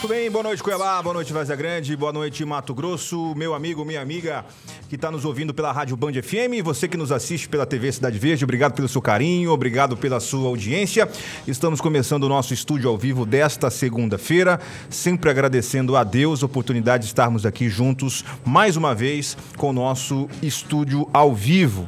Tudo bem? Boa noite, Cuiabá. Boa noite, Vazia Grande. Boa noite, Mato Grosso. Meu amigo, minha amiga que está nos ouvindo pela Rádio Band FM você que nos assiste pela TV Cidade Verde. Obrigado pelo seu carinho, obrigado pela sua audiência. Estamos começando o nosso estúdio ao vivo desta segunda-feira. Sempre agradecendo a Deus a oportunidade de estarmos aqui juntos mais uma vez com o nosso estúdio ao vivo.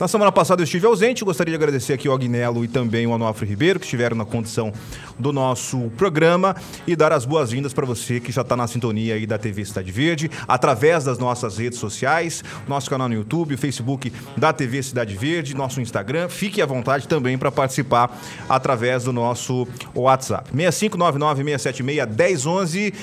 Na semana passada eu estive ausente, gostaria de agradecer aqui o Agnello e também o Onofre Ribeiro, que estiveram na condição do nosso programa, e dar as boas-vindas para você que já está na sintonia aí da TV Cidade Verde, através das nossas redes sociais, nosso canal no YouTube, Facebook da TV Cidade Verde, nosso Instagram. Fique à vontade também para participar através do nosso WhatsApp. 6599-676-1011,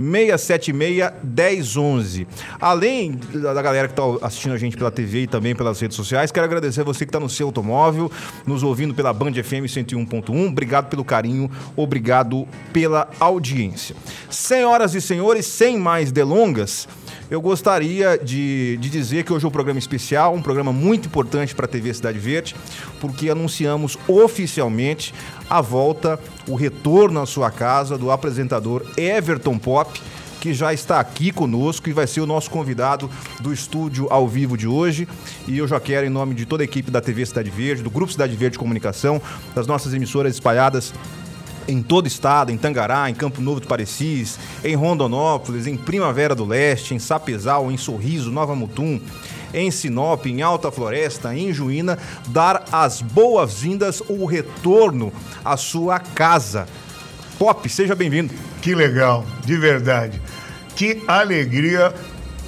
6599-676-1011. Além da galera que está assistindo a gente pela TV, TV e também pelas redes sociais. Quero agradecer a você que está no seu automóvel, nos ouvindo pela Band FM 101.1. Obrigado pelo carinho, obrigado pela audiência. Senhoras e senhores, sem mais delongas, eu gostaria de, de dizer que hoje é um programa especial, um programa muito importante para a TV Cidade Verde, porque anunciamos oficialmente a volta, o retorno à sua casa do apresentador Everton Pop que já está aqui conosco e vai ser o nosso convidado do estúdio ao vivo de hoje. E eu já quero, em nome de toda a equipe da TV Cidade Verde, do Grupo Cidade Verde Comunicação, das nossas emissoras espalhadas em todo o estado, em Tangará, em Campo Novo do Parecis, em Rondonópolis, em Primavera do Leste, em Sapezal, em Sorriso, Nova Mutum, em Sinop, em Alta Floresta, em Juína, dar as boas-vindas ou retorno à sua casa. Pop, seja bem-vindo. Que legal, de verdade. Que alegria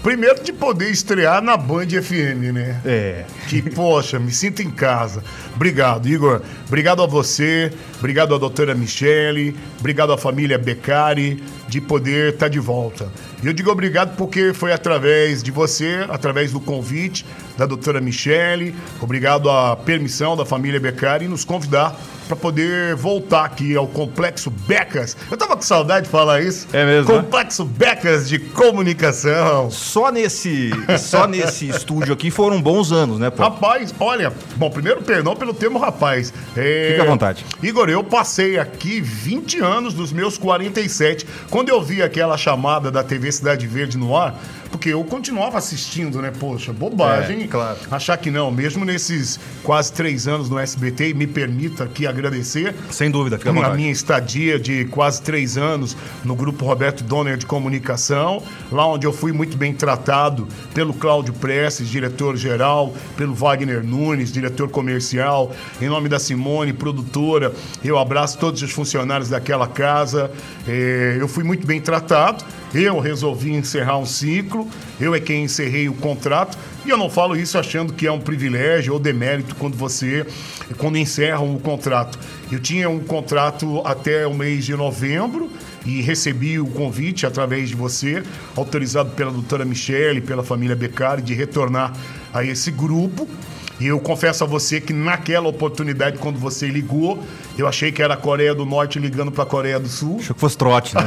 Primeiro de poder estrear na Band FM, né? É. Que, poxa, me sinto em casa. Obrigado, Igor. Obrigado a você, obrigado à doutora Michele, obrigado à família Beccari de poder estar tá de volta. E eu digo obrigado porque foi através de você, através do convite da doutora Michele, obrigado à permissão da família Beccari nos convidar para poder voltar aqui ao Complexo Becas. Eu tava com saudade de falar isso. É mesmo? Né? Complexo né? Becas de Comunicação. Só nesse, só nesse estúdio aqui foram bons anos, né, pô? Rapaz, olha, bom, primeiro perdão pelo termo rapaz. É... Fica à vontade. Igor, eu passei aqui 20 anos dos meus 47. Quando eu vi aquela chamada da TV Cidade Verde no ar, porque eu continuava assistindo, né? Poxa, bobagem. É, claro. Achar que não, mesmo nesses quase três anos no SBT, e me permita aqui agradecer. Sem dúvida, fica a minha estadia de quase três anos no Grupo Roberto Donner de Comunicação, lá onde eu fui muito bem tratado pelo Cláudio Prestes, diretor-geral, pelo Wagner Nunes, diretor comercial, em nome da Simone, produtora. Eu abraço todos os funcionários daquela casa. É, eu fui muito bem tratado. Eu resolvi encerrar um ciclo, eu é quem encerrei o contrato, e eu não falo isso achando que é um privilégio ou demérito quando você, quando encerra um contrato. Eu tinha um contrato até o mês de novembro e recebi o convite através de você, autorizado pela doutora Michele, pela família Beccari, de retornar a esse grupo. E eu confesso a você que naquela oportunidade, quando você ligou, eu achei que era a Coreia do Norte ligando para a Coreia do Sul. Achou que fosse trote, né?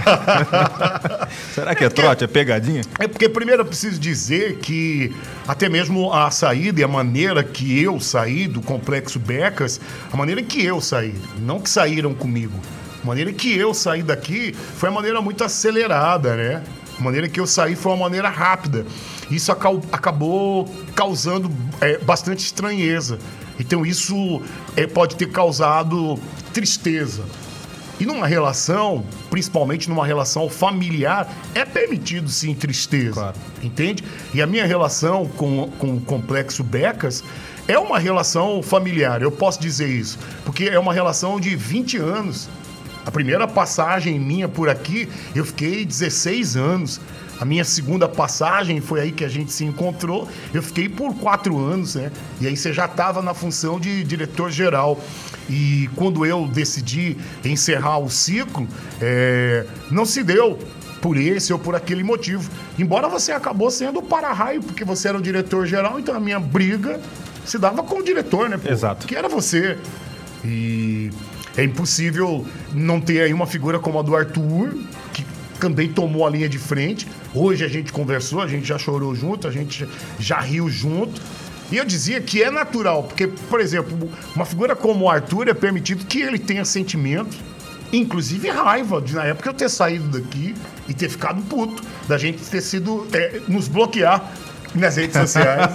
Será que é, é trote? É pegadinha? É porque, primeiro, eu preciso dizer que até mesmo a saída e a maneira que eu saí do Complexo Becas, a maneira que eu saí, não que saíram comigo, a maneira que eu saí daqui foi a maneira muito acelerada, né? A maneira que eu saí foi uma maneira rápida. Isso acabou causando é, bastante estranheza. Então isso é, pode ter causado tristeza. E numa relação, principalmente numa relação familiar, é permitido sim tristeza. Claro. Entende? E a minha relação com, com o complexo Becas é uma relação familiar, eu posso dizer isso. Porque é uma relação de 20 anos. A primeira passagem minha por aqui, eu fiquei 16 anos. A minha segunda passagem foi aí que a gente se encontrou. Eu fiquei por quatro anos, né? E aí você já estava na função de diretor-geral. E quando eu decidi encerrar o ciclo, é... não se deu por esse ou por aquele motivo. Embora você acabou sendo o para-raio, porque você era o diretor-geral, então a minha briga se dava com o diretor, né? Pô? Exato. Que era você. E é impossível não ter aí uma figura como a do Arthur, que também tomou a linha de frente. Hoje a gente conversou, a gente já chorou junto, a gente já riu junto. E eu dizia que é natural, porque, por exemplo, uma figura como o Arthur é permitido que ele tenha sentimentos inclusive raiva de na época eu ter saído daqui e ter ficado puto, da gente ter sido é, nos bloquear nas redes sociais.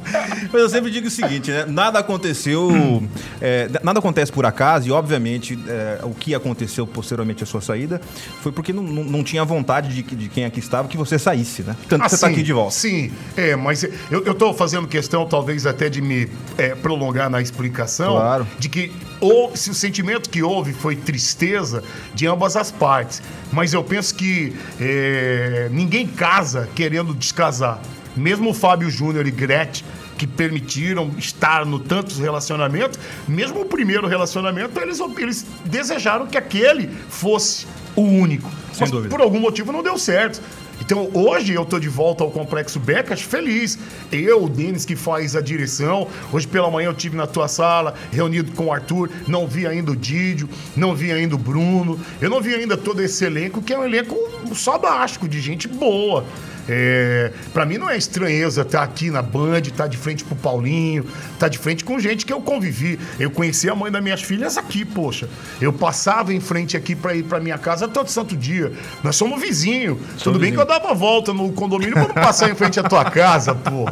Mas eu sempre digo o seguinte, né? Nada aconteceu, é, nada acontece por acaso e, obviamente, é, o que aconteceu posteriormente à sua saída foi porque não, não, não tinha vontade de, de, quem aqui estava que você saísse, né? Tanto que você está aqui de volta. Sim, é, mas eu estou fazendo questão, talvez até de me é, prolongar na explicação, claro. de que ou, se o sentimento que houve foi tristeza de ambas as partes. Mas eu penso que é, ninguém casa querendo descasar. Mesmo o Fábio Júnior e Gretchen, que permitiram estar no tantos relacionamentos, mesmo o primeiro relacionamento, eles, eles desejaram que aquele fosse o único. Sem Mas dúvida. por algum motivo não deu certo. Então hoje eu tô de volta ao Complexo Becas feliz. Eu, o Denis que faz a direção. Hoje pela manhã eu tive na tua sala, reunido com o Arthur. Não vi ainda o Didio, não vi ainda o Bruno. Eu não vi ainda todo esse elenco, que é um elenco só baixo, de gente boa. É, para mim não é estranheza estar tá aqui na Band, estar tá de frente pro Paulinho, estar tá de frente com gente que eu convivi. Eu conheci a mãe das minhas filhas aqui, poxa. Eu passava em frente aqui para ir para minha casa todo santo dia. Nós somos vizinho. Tudo bem que eu dava volta no condomínio para não passar em frente à tua casa, pô.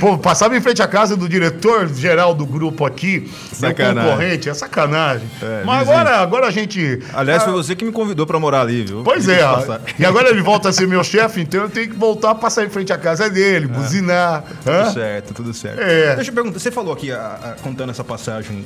Pô, passava em frente à casa do diretor geral do grupo aqui, sacanagem. meu concorrente, é sacanagem. É, Mas agora, agora a gente. Aliás, foi você que me convidou para morar ali, viu? Pois é. E agora ele volta a ser meu chefe, então eu tenho que voltar a passar em frente à casa dele, é. buzinar. Tudo Hã? certo, tudo certo. É. Deixa eu perguntar, você falou aqui, a, a, contando essa passagem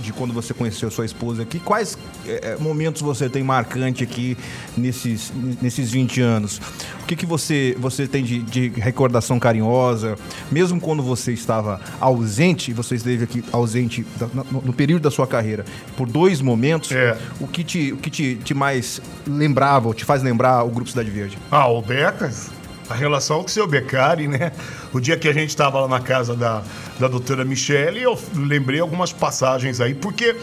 de quando você conheceu sua esposa aqui. Quais é, momentos você tem marcante aqui nesses, nesses 20 anos? O que, que você, você tem de, de recordação carinhosa? Mesmo quando você estava ausente, você esteve aqui ausente no, no período da sua carreira por dois momentos, é. o que, te, o que te, te mais lembrava, ou te faz lembrar o Grupo Cidade Verde? Ah, o Becas a relação com o seu Beccari, né? O dia que a gente estava lá na casa da, da doutora Michele, eu lembrei algumas passagens aí, porque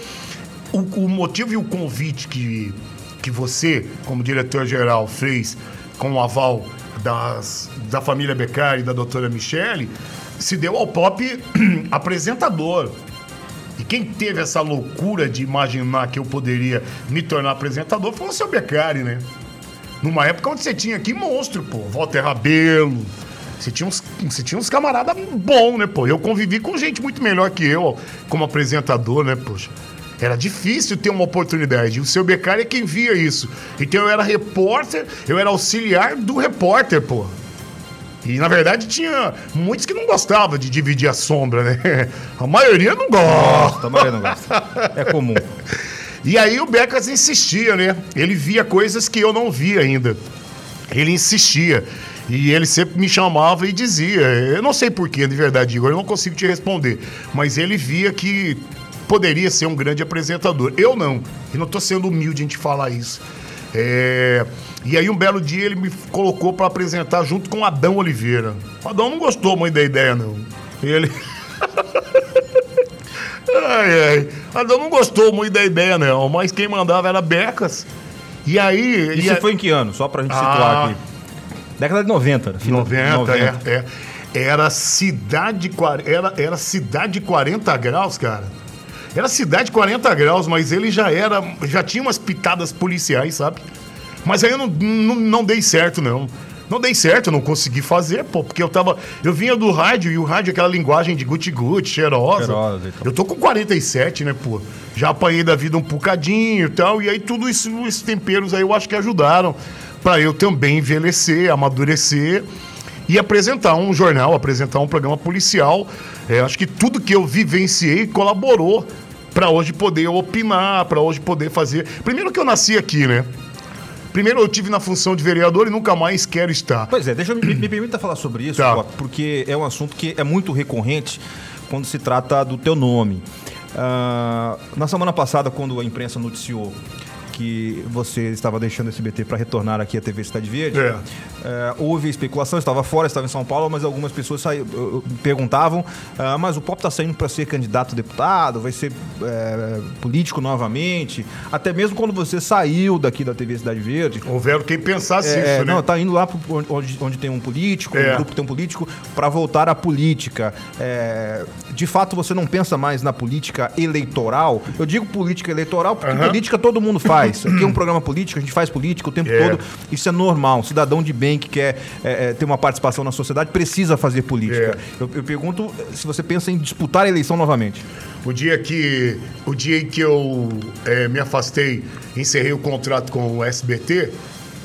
o, o motivo e o convite que, que você, como diretor-geral, fez com o aval das, da família Beccari e da doutora Michele, se deu ao pop apresentador. E quem teve essa loucura de imaginar que eu poderia me tornar apresentador foi o seu Beccari, né? Numa época onde você tinha aqui monstro, pô. Walter Rabelo. Você tinha uns, você tinha uns camaradas bons, né, pô? Eu convivi com gente muito melhor que eu como apresentador, né, poxa? Era difícil ter uma oportunidade. O seu Beccari é quem via isso. Então eu era repórter, eu era auxiliar do repórter, pô. E na verdade tinha muitos que não gostavam de dividir a sombra, né? A maioria não gosta. a maioria não gosta. É comum. E aí o Becas insistia, né? Ele via coisas que eu não via ainda. Ele insistia. E ele sempre me chamava e dizia, eu não sei porquê, de verdade, Igor, eu não consigo te responder, mas ele via que poderia ser um grande apresentador. Eu não, e não estou sendo humilde em te falar isso. É... E aí um belo dia ele me colocou para apresentar junto com Adão Oliveira. O Adão não gostou muito da ideia, não. Ele... Ai, ai. Adão não gostou muito da ideia, não. Mas quem mandava era Becas. E aí. Isso e foi em que ano? Só pra gente situar ah, aqui. Década de 90. 90, 90. É, é. Era cidade, era, era cidade 40 graus, cara. Era cidade 40 graus, mas ele já era. Já tinha umas pitadas policiais, sabe? Mas aí eu não, não, não dei certo, não. Não dei certo, eu não consegui fazer, pô, porque eu tava. Eu vinha do rádio e o rádio é aquela linguagem de guti-guti, cheirosa. cheirosa então. Eu tô com 47, né, pô? Já apanhei da vida um bocadinho e tal, e aí tudo isso, esses temperos aí eu acho que ajudaram para eu também envelhecer, amadurecer e apresentar um jornal, apresentar um programa policial. É, acho que tudo que eu vivenciei colaborou para hoje poder opinar, para hoje poder fazer. Primeiro que eu nasci aqui, né? Primeiro eu tive na função de vereador e nunca mais quero estar. Pois é, deixa eu, me, me permita falar sobre isso, tá. porque é um assunto que é muito recorrente quando se trata do teu nome. Uh, na semana passada, quando a imprensa noticiou que você estava deixando o SBT para retornar aqui à TV Cidade Verde. É. É, houve especulação, estava fora, estava em São Paulo, mas algumas pessoas saí, perguntavam: ah, mas o Pop está saindo para ser candidato a deputado, vai ser é, político novamente? Até mesmo quando você saiu daqui da TV Cidade Verde. Houveram quem pensasse é, isso, né? Não, tá indo lá pro, onde, onde tem um político, um é. grupo tem um político, para voltar à política. É, de fato, você não pensa mais na política eleitoral? Eu digo política eleitoral porque política todo mundo faz. Faz. Aqui é um programa político, a gente faz política o tempo É. todo. Isso é normal. Um cidadão de bem que quer é, é, ter uma participação na sociedade precisa fazer política. É. Eu, eu pergunto se você pensa em disputar a eleição novamente. O dia que, o dia em que eu me afastei, encerrei o contrato com o SBT,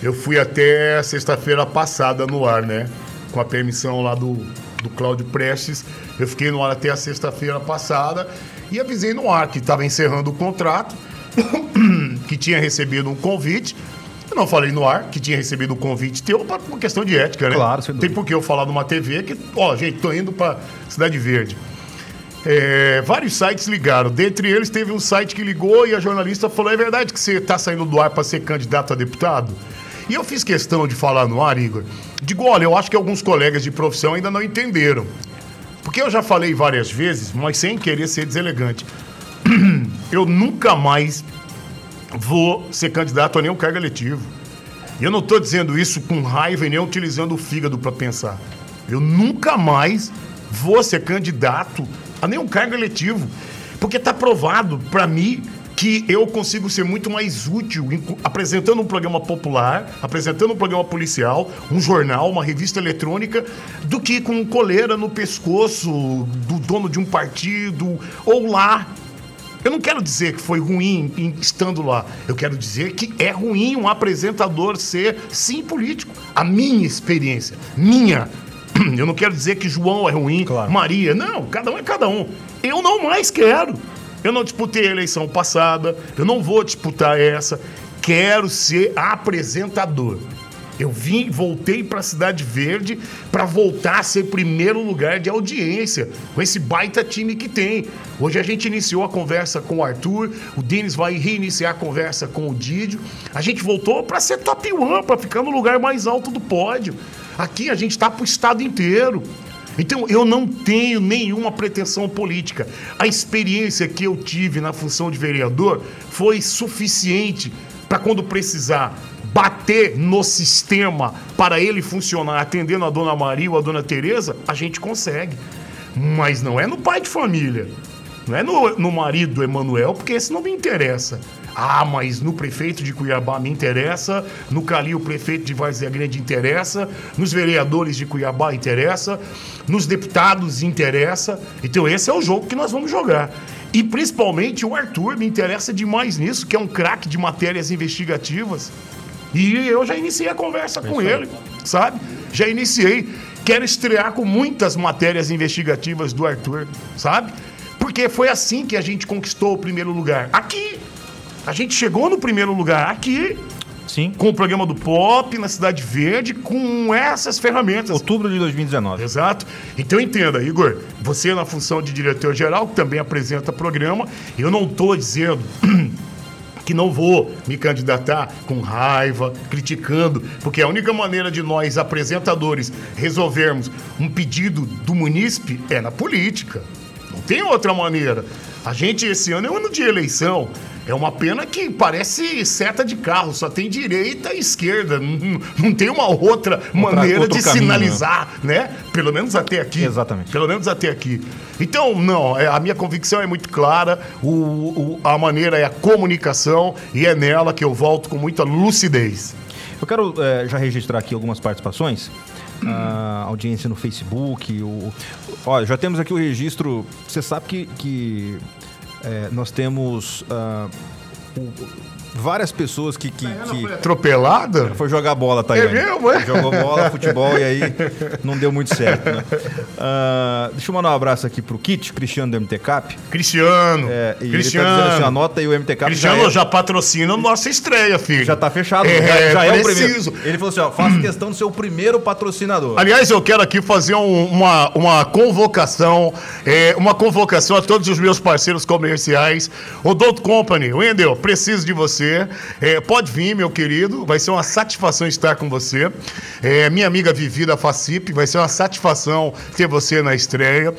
eu fui até sexta-feira passada no ar, né? Com a permissão lá do, do Cláudio Prestes. Eu fiquei no ar até a sexta-feira passada e avisei no ar que estava encerrando o contrato, que tinha recebido um convite. Eu não falei no ar que tinha recebido um convite teu por questão de ética, né? Claro, sem Tem dúvida. por que eu falar numa TV que, ó, gente, tô indo pra Cidade Verde. É, vários sites ligaram. Dentre eles, teve um site que ligou e a jornalista falou: é verdade que você está saindo do ar para ser candidato a deputado? E eu fiz questão de falar no ar, Igor. Digo: olha, eu acho que alguns colegas de profissão ainda não entenderam. Porque eu já falei várias vezes, mas sem querer ser deselegante. Eu nunca mais vou ser candidato a nenhum cargo eletivo. E eu não estou dizendo isso com raiva e nem utilizando o fígado para pensar. Eu nunca mais vou ser candidato a nenhum cargo eletivo. Porque está provado para mim que eu consigo ser muito mais útil apresentando um programa popular, apresentando um programa policial, um jornal, uma revista eletrônica, do que com coleira no pescoço do dono de um partido ou lá eu não quero dizer que foi ruim estando lá. Eu quero dizer que é ruim um apresentador ser, sim, político. A minha experiência. Minha. Eu não quero dizer que João é ruim, Claro. Maria. Não, cada um é cada um. Eu não mais quero. Eu não disputei a eleição passada. Eu não vou disputar essa. Quero ser apresentador. Eu vim, voltei para a Cidade Verde para voltar a ser primeiro lugar de audiência com esse baita time que tem. Hoje a gente iniciou a conversa com o Arthur, o Denis vai reiniciar a conversa com o Didio. A gente voltou para ser top one, para ficar no lugar mais alto do pódio. Aqui a gente está para o estado inteiro. Então eu não tenho nenhuma pretensão política. A experiência que eu tive na função de vereador foi suficiente para quando precisar bater no sistema para ele funcionar atendendo a dona Maria ou a dona Tereza, a gente consegue. Mas não é no pai de família. Não é no, no marido do Emanuel, porque esse não me interessa. Ah, mas no prefeito de Cuiabá me interessa, no Calil, prefeito de Várzea Grande interessa, nos vereadores de Cuiabá interessa, nos deputados interessa. Então esse é o jogo que nós vamos jogar. E principalmente o Arthur me interessa demais nisso, que é um craque de matérias investigativas. E eu já iniciei a conversa com ele, sabe? Já iniciei. Quero estrear com muitas matérias investigativas do Arthur, sabe? Porque foi assim que a gente conquistou o primeiro lugar. Aqui. A gente chegou no primeiro lugar aqui, Sim. com o programa do Pop, na Cidade Verde, com essas ferramentas. Outubro de 2019. Exato. Então entenda, Igor, você na função de diretor-geral, que também apresenta programa, eu não estou dizendo que não vou me candidatar com raiva, criticando, porque a única maneira de nós, apresentadores, resolvermos um pedido do munícipe é na política. Não tem outra maneira. A gente, esse ano é um ano de eleição. É uma pena que parece seta de carro, só tem direita e esquerda. Não, não tem uma outra maneira outro de caminho, né? sinalizar, né? Pelo menos até aqui. Exatamente. Pelo menos até aqui. Então, não, é, a minha convicção é muito clara, o, o- a maneira é a comunicação e é nela que eu volto com muita lucidez. Eu quero eh, já registrar aqui algumas participações. A audiência no Facebook. O... Olha, já temos aqui o registro. Você sabe que, que eh, nós temos o- várias pessoas que, que, que- Atropelada? foi jogar bola, Tayane. É mesmo, é? Jogou bola, futebol e aí não deu muito certo. Né? Ah, deixa eu mandar um abraço aqui pro Kit, Cristiano do MTCap. Cristiano. É, e Cristiano. ele tá dizendo assim, anota aí o MTCap Cristiano já, já, é- patrocina nossa estreia, filho. já tá fechado. É, já, já é o primeiro. preciso. Ele falou assim, ó, faça questão do seu primeiro patrocinador. Aliás, eu quero aqui fazer um- uma, uma convocação, é, uma convocação a todos os meus parceiros comerciais. O Doutor Company, Wendel, preciso de você. É, pode vir, meu querido, vai ser uma satisfação estar com você. É, minha amiga Vivi da Facip, vai ser uma satisfação ter você na estreia.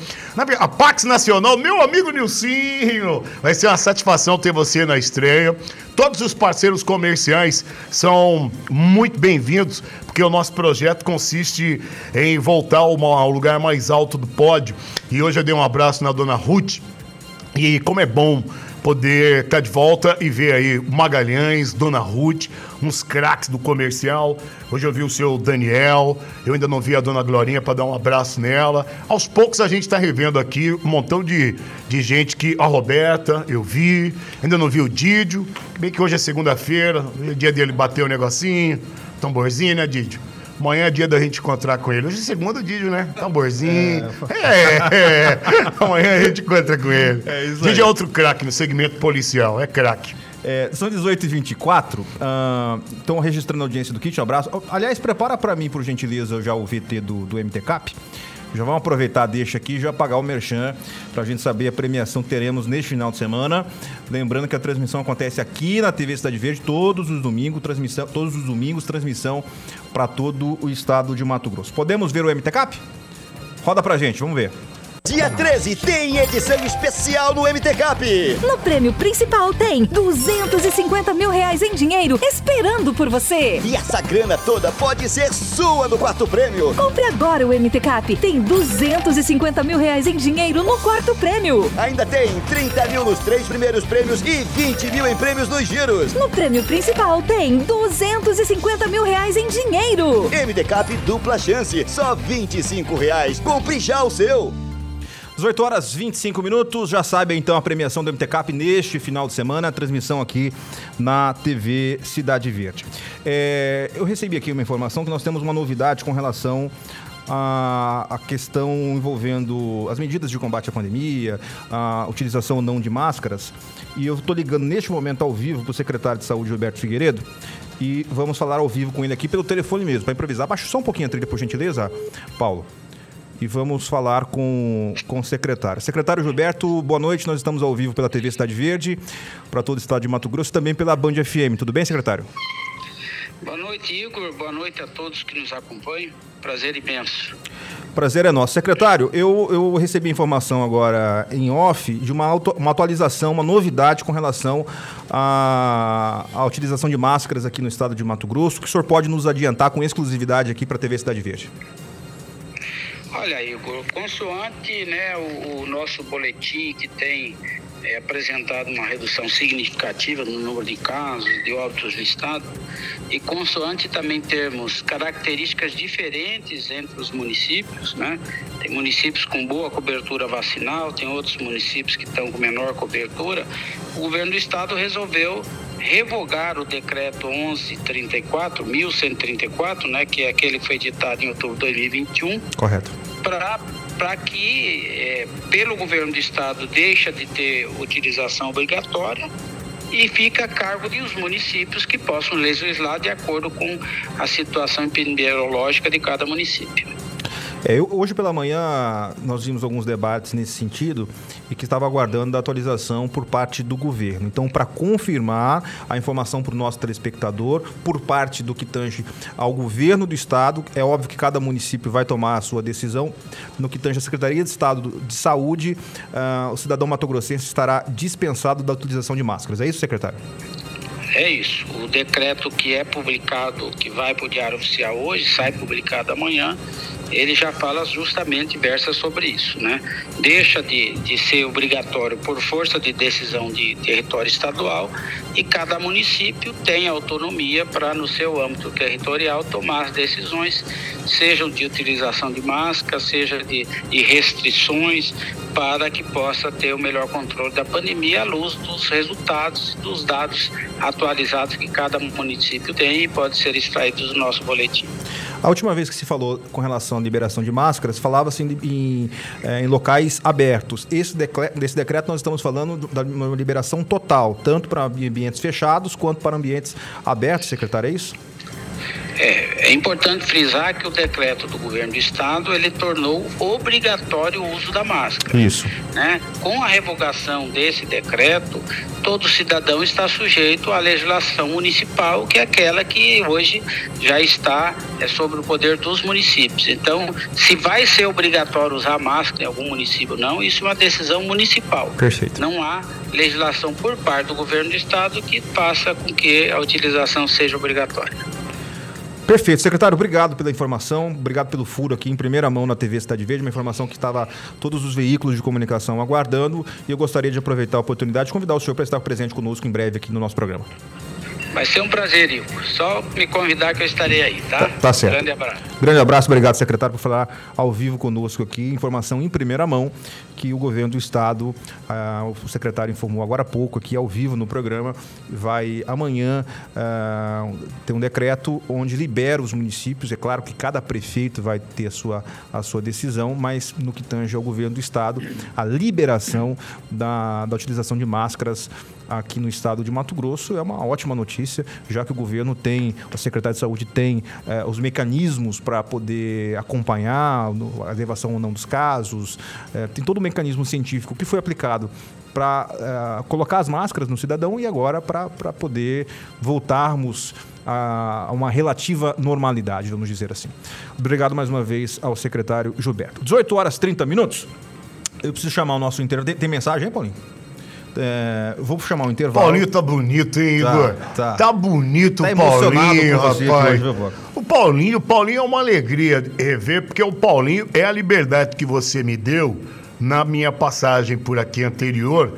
A Pax Nacional, meu amigo Nilcinho, vai ser uma satisfação ter você na estreia. Todos os parceiros comerciais são muito bem-vindos, porque o nosso projeto consiste em voltar ao lugar mais alto do pódio. E hoje eu dei um abraço na dona Ruth. E como é bom poder estar tá de volta e ver aí Magalhães, Dona Ruth, uns craques do comercial. Hoje eu vi o seu Daniel, eu ainda não vi a Dona Glorinha para dar um abraço nela. Aos poucos a gente está revendo aqui um montão de, de gente que. A Roberta, eu vi, ainda não vi o Didio, bem que hoje é segunda-feira, dia dele bater o negocinho, tamborzinho, né, Didio? Amanhã é dia da gente encontrar com ele. Hoje é segundo dia, né? Tamborzinho. É, é, Amanhã a gente encontra com ele. É isso aí. é outro craque no segmento policial. É craque. É, são 18h24. Uh, estão registrando a audiência do Kit. Um abraço. Aliás, prepara para mim, por gentileza, já o VT do, do MTCAP. Já vamos aproveitar, deixa aqui já pagar o merchan para a gente saber a premiação que teremos neste final de semana. Lembrando que a transmissão acontece aqui na TV Cidade Verde todos os domingos, transmissão, todos os domingos, transmissão para todo o estado de Mato Grosso. Podemos ver o MTCAP? Roda pra gente, vamos ver. Dia 13 tem edição especial no MT Cap. No prêmio principal tem 250 mil reais em dinheiro esperando por você. E essa grana toda pode ser sua no quarto prêmio. Compre agora o MT Cap. Tem 250 mil reais em dinheiro no quarto prêmio. Ainda tem 30 mil nos três primeiros prêmios e 20 mil em prêmios nos giros. No prêmio principal tem 250 mil reais em dinheiro. MT Cap dupla chance, só 25 reais. Compre já o seu. 18 horas 25 minutos, já sabe então a premiação do MTCAP neste final de semana, a transmissão aqui na TV Cidade Verde. É, eu recebi aqui uma informação que nós temos uma novidade com relação a, questão envolvendo as medidas de combate à pandemia, a utilização ou não de máscaras. E eu estou ligando neste momento ao vivo para o secretário de Saúde, Gilberto Figueiredo, e vamos falar ao vivo com ele aqui pelo telefone mesmo, para improvisar. Baixa só um pouquinho a trilha, por gentileza, Paulo e vamos falar com, com o secretário. Secretário Gilberto, boa noite. Nós estamos ao vivo pela TV Cidade Verde, para todo o estado de Mato Grosso, também pela Band FM. Tudo bem, secretário? Boa noite, Igor. Boa noite a todos que nos acompanham. Prazer imenso. Prazer é nosso. Secretário, eu, eu recebi informação agora em off de uma, auto, uma atualização, uma novidade com relação à, à utilização de máscaras aqui no estado de Mato Grosso, que o senhor pode nos adiantar com exclusividade aqui para a TV Cidade Verde. Olha, Igor, consoante né, o, o nosso boletim que tem é, apresentado uma redução significativa no número de casos, de óbitos listados, e consoante também termos características diferentes entre os municípios, né? Tem municípios com boa cobertura vacinal, tem outros municípios que estão com menor cobertura. O governo do estado resolveu revogar o decreto 1134, 1134, né, que é aquele que foi editado em outubro de 2021. Correto. Para que, é, pelo governo do estado, deixa de ter utilização obrigatória e fica a cargo dos municípios que possam legislar de acordo com a situação epidemiológica de cada município. É, eu, hoje pela manhã nós vimos alguns debates nesse sentido e que estava aguardando a atualização por parte do governo. Então, para confirmar a informação para o nosso telespectador, por parte do que tange ao governo do Estado, é óbvio que cada município vai tomar a sua decisão. No que tange a Secretaria de Estado de Saúde, uh, o cidadão matogrossense estará dispensado da utilização de máscaras. É isso, secretário? É isso. O decreto que é publicado, que vai para o Diário Oficial hoje, sai publicado amanhã ele já fala justamente versa sobre isso, né? Deixa de, de ser obrigatório por força de decisão de território estadual e cada município tem autonomia para, no seu âmbito territorial, tomar as decisões, sejam de utilização de máscara, seja de, de restrições, para que possa ter o melhor controle da pandemia à luz dos resultados, dos dados atualizados que cada município tem e pode ser extraídos do nosso boletim. A última vez que se falou com relação à liberação de máscaras, falava-se em, em, é, em, locais abertos. Esse decreto, desse decreto nós estamos falando da liberação total, tanto para ambientes fechados quanto para ambientes abertos, secretário, é isso? É, é, importante frisar que o decreto do governo do estado ele tornou obrigatório o uso da máscara. Isso. Né? Com a revogação desse decreto, todo cidadão está sujeito à legislação municipal, que é aquela que hoje já está é, sobre o poder dos municípios. Então, se vai ser obrigatório usar máscara em algum município ou não, isso é uma decisão municipal. Perfeito. Não há legislação por parte do governo do estado que faça com que a utilização seja obrigatória. Perfeito. Secretário, obrigado pela informação, obrigado pelo furo aqui em primeira mão na TV Cidade Verde, uma informação que estava todos os veículos de comunicação aguardando e eu gostaria de aproveitar a oportunidade de convidar o senhor para estar presente conosco em breve aqui no nosso programa. Vai ser um prazer, Igor. Só me convidar que eu estarei aí, tá? Tá certo. Grande abraço. Grande abraço, obrigado, secretário, por falar ao vivo conosco aqui. Informação em primeira mão que o governo do estado, ah, o secretário informou agora há pouco aqui ao vivo no programa, vai amanhã ah, ter um decreto onde libera os municípios. É claro que cada prefeito vai ter a sua, a sua decisão, mas no que tange ao governo do estado, a liberação da, da utilização de máscaras aqui no estado de Mato Grosso é uma ótima notícia, já que o governo tem, o secretário de saúde tem eh, os mecanismos para poder acompanhar a elevação ou não dos casos, eh, tem todo o mecanismo científico que foi aplicado para colocar as máscaras no cidadão e agora para poder voltarmos a a uma relativa normalidade, vamos dizer assim. Obrigado mais uma vez ao secretário Gilberto. 18 horas 30 minutos. Eu preciso chamar o nosso intervalo. Tem, mensagem aí, Paulinho? É, vou chamar o intervalo. Paulinho tá bonito, hein, Tá, Igor? tá. Tá, bonito Tá o Paulinho, rapaz. o Paulinho, o Paulinho é uma alegria rever, porque o Paulinho é a liberdade que você me deu na minha passagem por aqui anterior,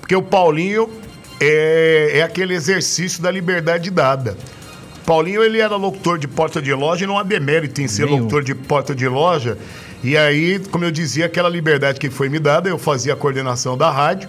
porque o Paulinho é, é aquele exercício da liberdade dada. Paulinho, ele era locutor de porta de loja e não há demérito em ser Nenhum. locutor de porta de loja. E aí, como eu dizia, aquela liberdade que foi me dada, eu fazia a coordenação da rádio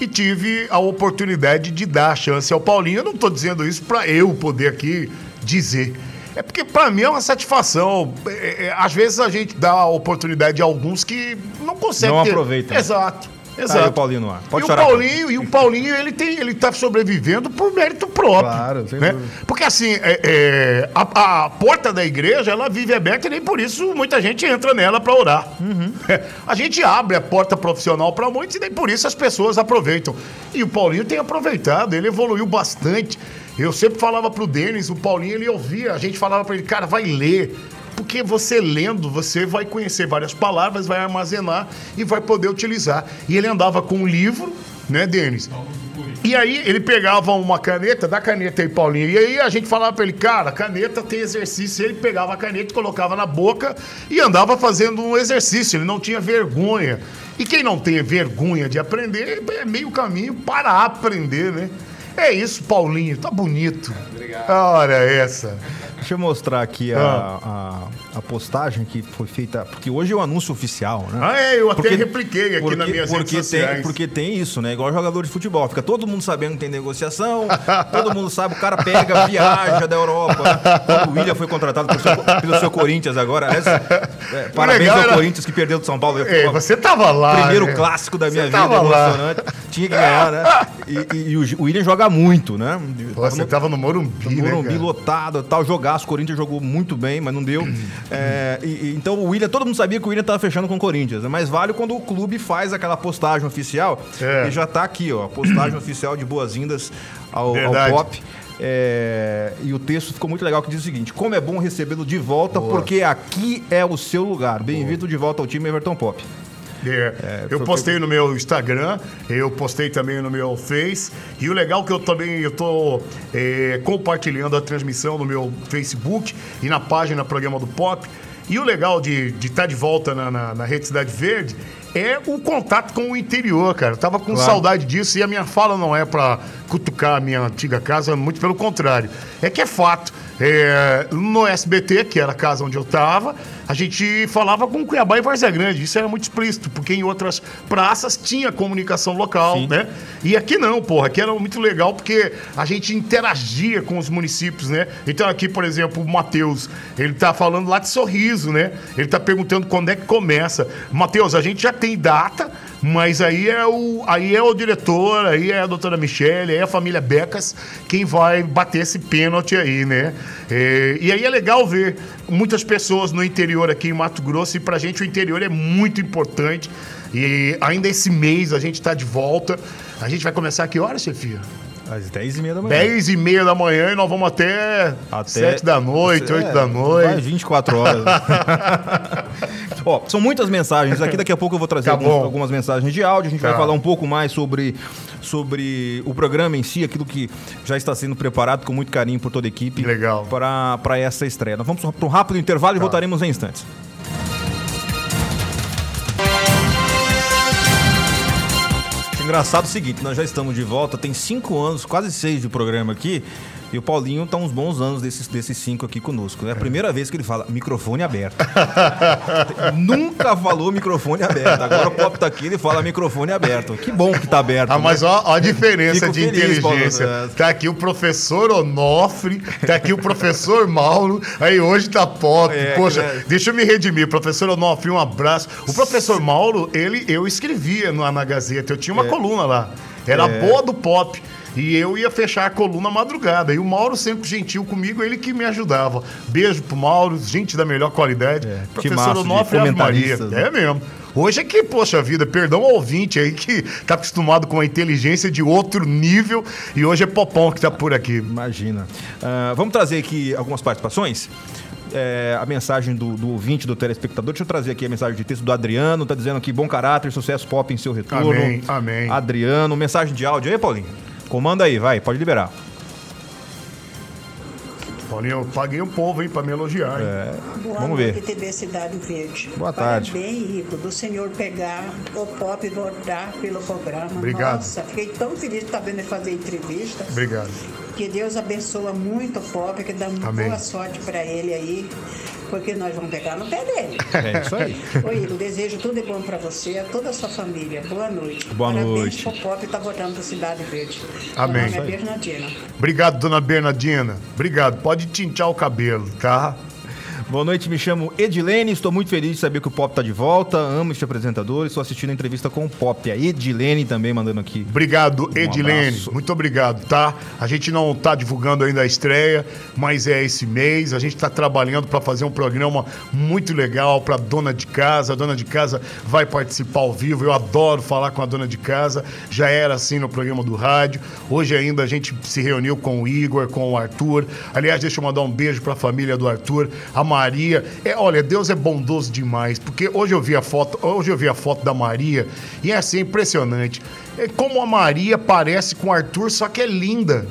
e tive a oportunidade de dar a chance ao Paulinho. Eu não estou dizendo isso para eu poder aqui dizer. É porque para mim é uma satisfação. É, é, às vezes a gente dá a oportunidade a alguns que não conseguem. Não ter. aproveitam. Exato. Aí Exato. o Paulinho no ar. Pode e o chorar, Paulinho, e o Paulinho, ele tem, ele tá sobrevivendo por mérito próprio. Claro, sem né? dúvida. Porque assim, é, é, a, a porta da igreja, ela vive aberta e nem por isso muita gente entra nela para orar. Uhum. A gente abre a porta profissional para muitos e nem por isso as pessoas aproveitam. E o Paulinho tem aproveitado, ele evoluiu bastante. Eu sempre falava pro Denis, o Paulinho, ele ouvia, a gente falava para ele, cara, vai ler. Porque você lendo, você vai conhecer várias palavras, vai armazenar e vai poder utilizar. E ele andava com um livro, né, Denis? E aí ele pegava uma caneta, dá caneta aí, Paulinho. E aí a gente falava pra ele, cara, caneta tem exercício. Ele pegava a caneta, colocava na boca e andava fazendo um exercício. Ele não tinha vergonha. E quem não tem vergonha de aprender, é meio caminho para aprender, né? É isso, Paulinho. Tá bonito. Obrigado. Olha essa. Deixa eu mostrar aqui a, a, a postagem que foi feita. Porque hoje é o anúncio oficial, né? Ah, é, eu até repliquei aqui porque, nas minhas porque redes tem. Porque tem isso, né? Igual jogador de futebol. Fica todo mundo sabendo que tem negociação, todo mundo sabe, o cara pega, viaja da Europa. O William foi contratado pelo seu, pelo seu Corinthians agora. Aliás, é, parabéns legal ao era- Corinthians que perdeu do São Paulo. É, você tava lá. Primeiro né? clássico da minha Você vida, tava lá. emocionante. Tinha que ganhar, né? E, e- e o, William joga muito, né? Pô, você no- tava no Morumbi, no né, Morumbi cara? lotado, tal, jogaço. O Corinthians jogou muito bem, mas não deu. É, e- então o William, todo mundo sabia que o William tava fechando com o Corinthians. né? Mas vale quando o clube faz aquela postagem oficial. É. E já tá aqui, ó. a Postagem oficial de boas-vindas ao, ao. Pop. É, e o texto ficou muito legal que diz o seguinte: Como é bom recebê-lo de volta, Boa. porque aqui é o seu lugar. Bem-vindo de volta ao time Everton Pop. É, eu foi- postei no meu Instagram, eu postei também no meu Face. E o legal é que eu também eu tô é, compartilhando a transmissão no meu Facebook e na página Programa do Pop. E o legal de estar de, volta na, na, na Rede Cidade Verde é o contato com o interior, cara. Eu tava com Claro. saudade disso e a minha fala não é pra cutucar a minha antiga casa, muito pelo contrário. É que é fato. É, no SBT, que era a casa onde eu tava, a gente falava com Cuiabá e Várzea Grande. Isso era muito explícito, porque em outras praças tinha comunicação local, Sim. né? E aqui não, porra. Aqui era muito legal porque a gente interagia com os municípios, né? Então aqui, por exemplo, o Matheus, ele tá falando lá de Sorriso, né? Ele tá perguntando quando é que começa. Matheus, a gente já tem data, mas aí é o, aí é o diretor, aí é a doutora Michele, aí é a família Becas quem vai bater esse pênalti aí, né? É, e aí é legal ver muitas pessoas no interior aqui em Mato Grosso e pra gente o interior é muito importante. E ainda esse mês a gente tá de volta. A gente vai começar a que horas, chefia? Às 10 e meia da manhã. 10 e meia da manhã e nós vamos até, Até 7 da noite, É, 8 da Vai noite. 24 horas. Ó, são muitas mensagens aqui. Daqui a pouco eu vou trazer Tá alguns- algumas mensagens de áudio. A gente vai Tá. falar um pouco mais sobre, sobre o programa em si, aquilo que já está sendo preparado com muito carinho por toda a equipe. Legal. Para essa estreia. Nós vamos para um rápido intervalo e voltaremos em instantes. Engraçado o seguinte, nós já estamos de volta, tem cinco anos, quase seis de programa aqui, e o Paulinho está uns bons anos desses, desses cinco aqui conosco. É a primeira vez que ele fala microfone aberto. Nunca falou microfone aberto. Agora o Pop tá aqui, ele fala microfone aberto. Que bom que tá aberto. Ah, né? mas ó, ó a diferença Fico de feliz, Paulo inteligência. César. Tá aqui o professor Onofre, tá aqui o professor Mauro, aí hoje tá pop. É, Poxa, né? deixa eu me redimir. Professor Onofre, um abraço. O professor Mauro, ele, eu escrevia na, na Gazeta, eu tinha uma coluna lá. Era É. boa do pop. E eu ia fechar a coluna madrugada. E o Mauro sempre gentil comigo, ele que me ajudava. Beijo pro Mauro, gente da melhor qualidade. É, Professor Onofre Ave Maria. né? É mesmo. Hoje é que, poxa vida, perdão ao ouvinte aí que tá acostumado com a inteligência de outro nível e hoje é Popão que tá por aqui. Imagina. Ah, vamos trazer aqui algumas participações. É, a mensagem do, do ouvinte, do telespectador. Deixa eu trazer aqui a mensagem de texto do Adriano. Tá dizendo aqui, bom caráter, sucesso pop em seu retorno. Amém, amém. Adriano, mensagem de áudio aí, Paulinho. Comanda aí, vai, pode liberar. Paulinho, eu paguei o povo, hein, pra me elogiar. hein? É, Boa vamos ver. noite, TV Cidade Verde. Boa tarde. Parabéns, Rico, do senhor pegar o pop e voltar pelo programa. Obrigado. Nossa, fiquei tão feliz de estar vendo ele fazer entrevista. Obrigado. Que Deus abençoa muito o pop, que dá Amém. boa sorte para ele aí, porque nós vamos pegar no pé dele. É isso aí. Oi, desejo tudo de bom para você, a toda a sua família. Boa noite. Boa Parabéns noite. pro pop tá voltando para Cidade Verde. Amém. Meu nome é Bernardina. Obrigado, dona Bernardina. Obrigado. Pode tintar o cabelo, tá? Boa noite, me chamo Edilene, estou muito feliz de saber que o Pop tá de volta, amo este apresentador, estou assistindo a entrevista com o Pop. A Edilene também mandando aqui. Obrigado, Edilene. abraço. Muito obrigado, tá? A gente não tá divulgando ainda a estreia, mas é esse mês. A gente tá trabalhando para fazer um programa muito legal para dona de casa. A dona de casa vai participar ao vivo. Eu adoro falar com a dona de casa. Já era assim no programa do rádio. Hoje ainda a gente se reuniu com o Igor, com o Arthur. Aliás, deixa eu mandar um beijo para a família do Arthur, a Maria. É, olha, Deus é bondoso demais, porque hoje eu vi a foto, hoje eu vi a foto da Maria e é assim impressionante. É como a Maria parece com o Arthur, só que é linda.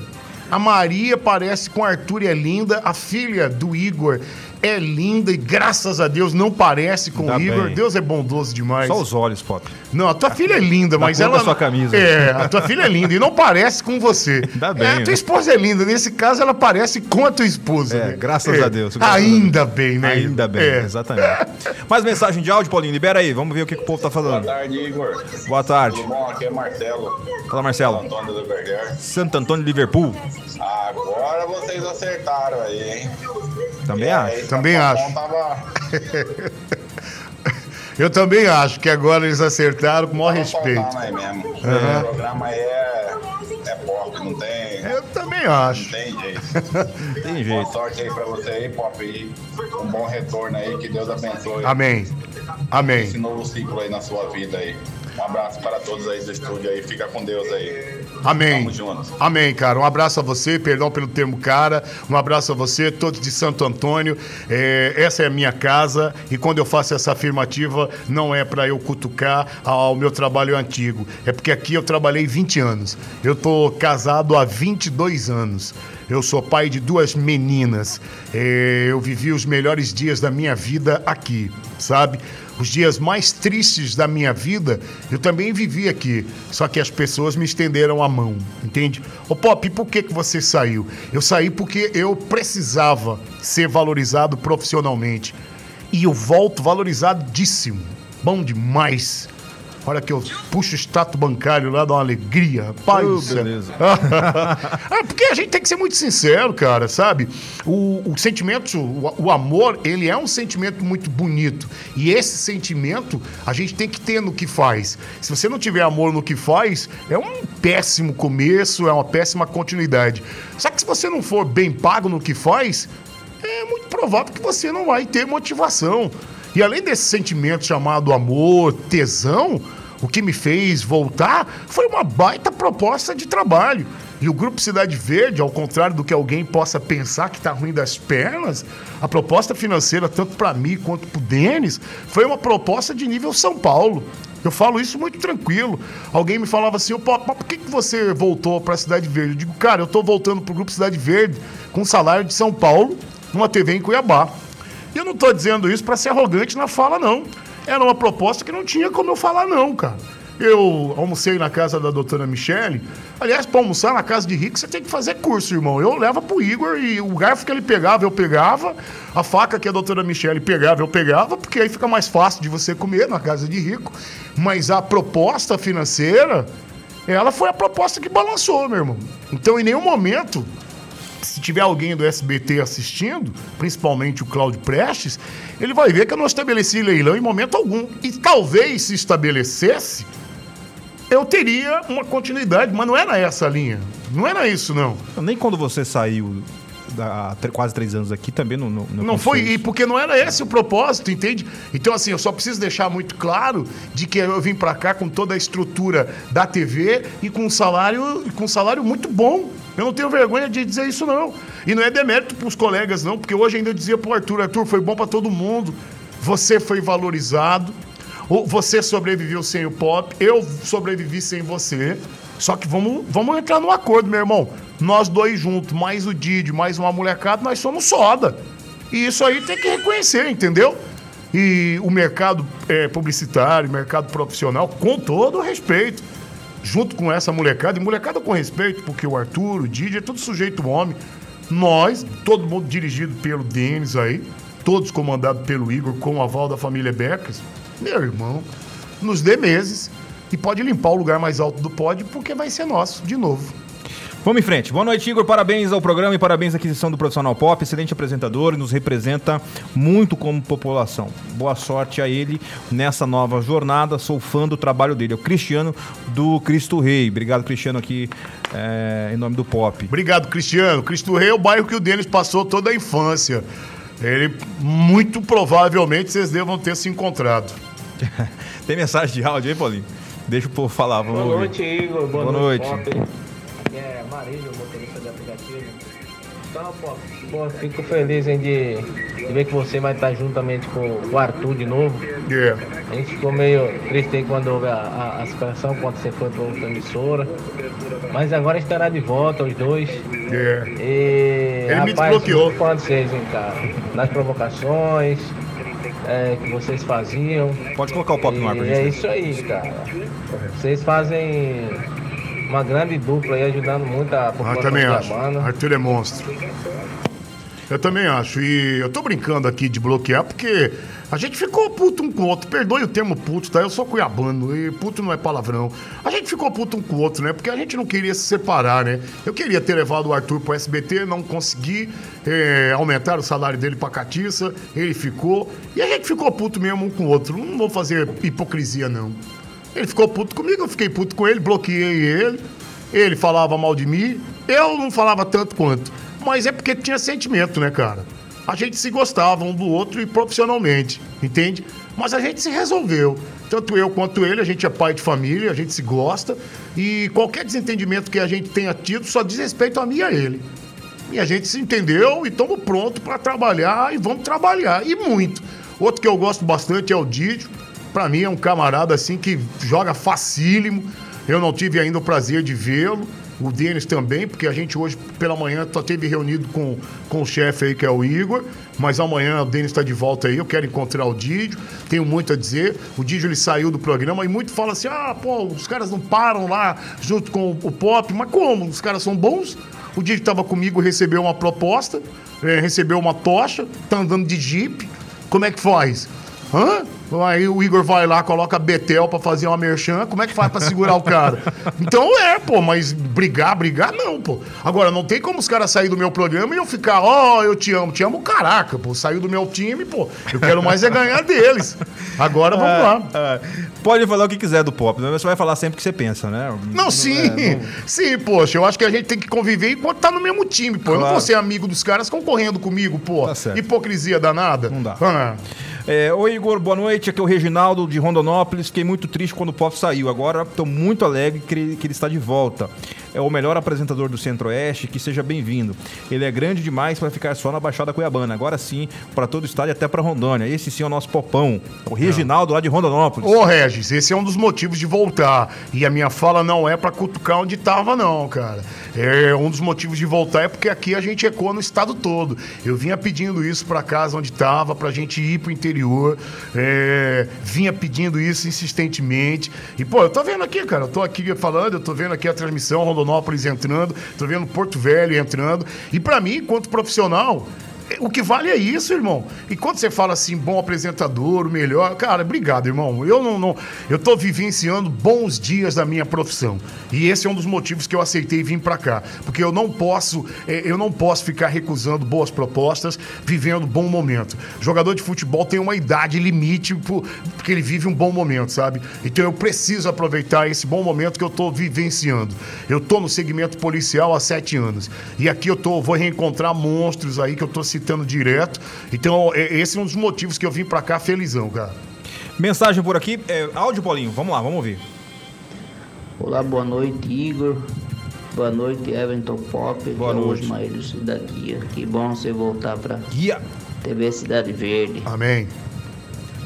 A Maria parece com Arthur e é linda. A filha do Igor é linda e graças a Deus não parece com Ainda o Igor. bem. Deus é bondoso demais. Só os olhos, Pop. Não, a tua filha é linda, mas ela. da sua camisa. É, a tua filha é linda e não parece com você. Ainda bem, É, a né? tua esposa é linda. Nesse caso, ela parece com a tua esposa. É, né? graças a Deus, graças Ainda bem, né? Ainda bem, É. exatamente. Mais mensagem de áudio, Paulinho, libera aí, vamos ver o que, que o povo tá falando. Boa tarde, Igor. Boa tarde. Tudo bom? Aqui é Marcelo, Fala, Marcelo. Antônio do. Santo Antônio de Liverpool. Agora vocês acertaram aí, hein? Também E acho. Também acho. Tava, Eu também acho que agora eles acertaram com o maior respeito. aí mesmo. Aham. O programa aí é, é pop, não tem, Eu também não acho. tem jeito. Tem Boa jeito. sorte aí pra você aí, Pop. aí. Um bom retorno aí, que Deus abençoe Amém. esse Amém. novo ciclo aí na sua vida aí. Um abraço para todos aí do estúdio aí. Fica com Deus aí. Amém. Amém, cara. Um abraço a você, perdão pelo termo cara. Um abraço a você, todos de Santo Antônio. É, essa é a minha casa e quando eu faço essa afirmativa, não é para eu cutucar ao meu trabalho antigo. É porque aqui eu trabalhei 20 anos. Eu tô casado há 22 anos. Eu sou pai de duas meninas. É, eu vivi os melhores dias da minha vida aqui, sabe? Os dias mais tristes da minha vida, eu também vivi aqui. Só que as pessoas me estenderam a mão, entende? Ô Pop, por que, que você saiu? Eu saí porque eu precisava ser valorizado profissionalmente. E eu volto valorizadíssimo. Bom demais. Hora que eu puxo o extrato bancário lá, dá uma alegria, rapaz. Oh, do céu. beleza. Ah, porque a gente tem que ser muito sincero, cara, sabe? O, o sentimento, o, o amor, ele é um sentimento muito bonito. E esse sentimento a gente tem que ter no que faz. Se você não tiver amor no que faz, é um péssimo começo, é uma péssima continuidade. Só que se você não for bem pago no que faz, é muito provável que você não vai ter motivação. E além desse sentimento chamado amor, tesão, o que me fez voltar foi uma baita proposta de trabalho. E o Grupo Cidade Verde, ao contrário do que alguém possa pensar que está ruim das pernas, a proposta financeira, tanto para mim quanto para o Denis, foi uma proposta de nível São Paulo. Eu falo isso muito tranquilo. Alguém me falava assim, mas por que, que você voltou para a Cidade Verde? Eu digo, cara, eu estou voltando para o Grupo Cidade Verde com salário de São Paulo, numa TV em Cuiabá. E eu não estou dizendo isso para ser arrogante na fala, não. Era uma proposta que não tinha como eu falar, não, cara. Eu almocei na casa da doutora Michele. Aliás, para almoçar na casa de rico, você tem que fazer curso, irmão. Eu levo pro Igor e o garfo que ele pegava, eu pegava. A faca que a doutora Michele pegava, eu pegava, porque aí fica mais fácil de você comer na casa de rico. Mas a proposta financeira, ela foi a proposta que balançou, meu irmão. Então, em nenhum momento se tiver alguém do SBT assistindo, principalmente o Cláudio Prestes, ele vai ver que eu não estabeleci leilão em momento algum. E talvez se estabelecesse, eu teria uma continuidade, mas não era essa a linha. Não era isso, não. Nem quando você saiu há quase três anos aqui também não. Não, Não foi, e porque não era esse o propósito, entende? Então, assim, eu só preciso deixar muito claro de que eu vim pra cá com toda a estrutura da TV e com um salário, com um salário muito bom. Eu não tenho vergonha de dizer isso, não. E não é demérito pros colegas, não, porque hoje ainda eu dizia pro Arthur, Arthur, foi bom pra todo mundo. Você foi valorizado. Você sobreviveu sem o pop, eu sobrevivi sem você. Só que vamos, vamos entrar num acordo, meu irmão. Nós dois juntos, mais o Didi, mais uma molecada, nós somos soda. E isso aí tem que reconhecer, entendeu? E o mercado é, publicitário, mercado profissional, com todo o respeito, junto com essa molecada, e molecada com respeito, porque o Arthur, o Didi, é tudo sujeito homem. Nós, todo mundo dirigido pelo Denis aí, todos comandados pelo Igor, com o aval da família Becas, meu irmão, nos dê meses e pode limpar o lugar mais alto do pódio, porque vai ser nosso, de novo. Vamos em frente. Boa noite, Igor. Parabéns ao programa e parabéns à aquisição do Profissional Pop. Excelente apresentador e nos representa muito como população. Boa sorte a ele nessa nova jornada. Sou fã do trabalho dele. É o Cristiano do Cristo Rei. Obrigado, Cristiano, aqui é, em nome do Pop. Obrigado, Cristiano. Cristo Rei é o bairro que o Denis passou toda a infância. Ele, muito provavelmente, vocês devam ter se encontrado. Tem mensagem de áudio aí, Paulinho? Deixa o povo falar. Vamos Boa ouvir. noite, Igor. Boa, Boa noite, noite. Pop. Aqui é Marílio, motorista de aplicativo. Então, Pop, pô, fico feliz hein, de, de ver que você vai estar juntamente com o Arthur de novo. É. A gente ficou meio triste aí quando houve a, a, a situação, quando você foi para outra emissora. Mas agora estará de volta, os dois. É. E, Ele me rapaz, desbloqueou. muito fã de vocês, hein, cara. Nas provocações é, que vocês faziam. Pode colocar o Pop no ar pra gente. é isso aí, cara. Vocês fazem uma grande dupla aí, ajudando muito a Eu população também acho. cuiabana. Arthur é monstro. Eu também acho. E eu tô brincando aqui de bloquear porque a gente ficou puto um com o outro. Perdoe o termo puto, tá? Eu sou cuiabano e puto não é palavrão. A gente ficou puto um com o outro, né? Porque a gente não queria se separar, né? Eu queria ter levado o Arthur pro SBT, não consegui eh, aumentar o salário dele pra catiça. Ele ficou. E a gente ficou puto mesmo um com o outro. Não vou fazer hipocrisia, não. Ele ficou puto comigo, eu fiquei puto com ele, bloqueei ele. Ele falava mal de mim, eu não falava tanto quanto. Mas é porque tinha sentimento, né, cara? A gente se gostava um do outro e profissionalmente, entende? Mas a gente se resolveu. Tanto eu quanto ele, a gente é pai de família, a gente se gosta. E qualquer desentendimento que a gente tenha tido só diz respeito a mim e a ele. E a gente se entendeu e estamos prontos para trabalhar e vamos trabalhar. E muito. Outro que eu gosto bastante é o Didio. Para mim é um camarada assim que joga facílimo. Eu não tive ainda o prazer de vê-lo. O Denis também, porque a gente hoje pela manhã só teve reunido com, com o chefe aí, que é o Igor. Mas amanhã o Denis está de volta aí, eu quero encontrar o Didio. Tenho muito a dizer. O Didio ele saiu do programa e muito fala assim: ah, pô, os caras não param lá junto com o Pop. Mas como? Os caras são bons? O Didio estava comigo, recebeu uma proposta, eh, recebeu uma tocha, tá andando de jipe. Como é que faz? Hã? Aí o Igor vai lá, coloca Betel pra fazer uma merchan. Como é que faz pra segurar o cara? Então é, pô, mas brigar, brigar não, pô. Agora, não tem como os caras saírem do meu programa e eu ficar, ó, eu te amo, te amo, caraca, pô. Saiu do meu time, pô. Eu quero mais é ganhar deles. Agora vamos lá. Ah, pode falar o que quiser do Pop, mas você vai falar sempre o que você pensa, né? Não, sim. é, Sim, poxa, eu acho que a gente tem que conviver enquanto tá no mesmo time, pô. Eu não Claro. vou ser amigo dos caras concorrendo comigo, pô. Tá certo. Hipocrisia danada. Não dá. Ah. É, Oi, Igor, boa noite. Aqui é o Reginaldo de Rondonópolis. Fiquei muito triste quando o Pop saiu. Agora estou muito alegre que ele, que ele está de volta. É o melhor apresentador do Centro-Oeste, que seja bem-vindo. Ele é grande demais para ficar só na Baixada Cuiabana. Agora sim, para todo o estado e até para Rondônia. Esse sim é o nosso popão, o Reginaldo lá de Rondonópolis. Ô, Regis, esse é um dos motivos de voltar. E a minha fala não é pra cutucar onde tava, não, cara. É um dos motivos de voltar é porque aqui a gente ecoa no estado todo. Eu vinha pedindo isso pra casa onde tava, pra gente ir pro interior. É, vinha pedindo isso insistentemente. E, pô, eu tô vendo aqui, cara. Eu tô aqui falando, eu tô vendo aqui a transmissão, Rondonópolis entrando, tô vendo Porto Velho entrando. E pra mim, enquanto profissional, o que vale é isso, irmão. E quando você fala assim, bom apresentador, melhor, cara, obrigado, irmão. Eu não, não eu tô vivenciando bons dias da minha profissão. E esse é um dos motivos que eu aceitei vir para cá, porque eu não posso, eh, eu não posso ficar recusando boas propostas, vivendo bom momento. Jogador de futebol tem uma idade limite porque ele vive um bom momento, sabe? Então eu preciso aproveitar esse bom momento que eu tô vivenciando. Eu tô no segmento policial há sete anos. E aqui eu tô, vou reencontrar monstros aí que eu tô citando direto. Então, é- esse é um dos motivos que eu vim pra cá felizão, cara. Mensagem por aqui. É, áudio, Paulinho. Vamos lá, vamos ouvir. Olá, boa noite, Igor. Boa noite, Everton Pop. Boa o noite. Osmaílio Cidadania. Que bom você voltar pra Guia. TV Cidade Verde. Amém.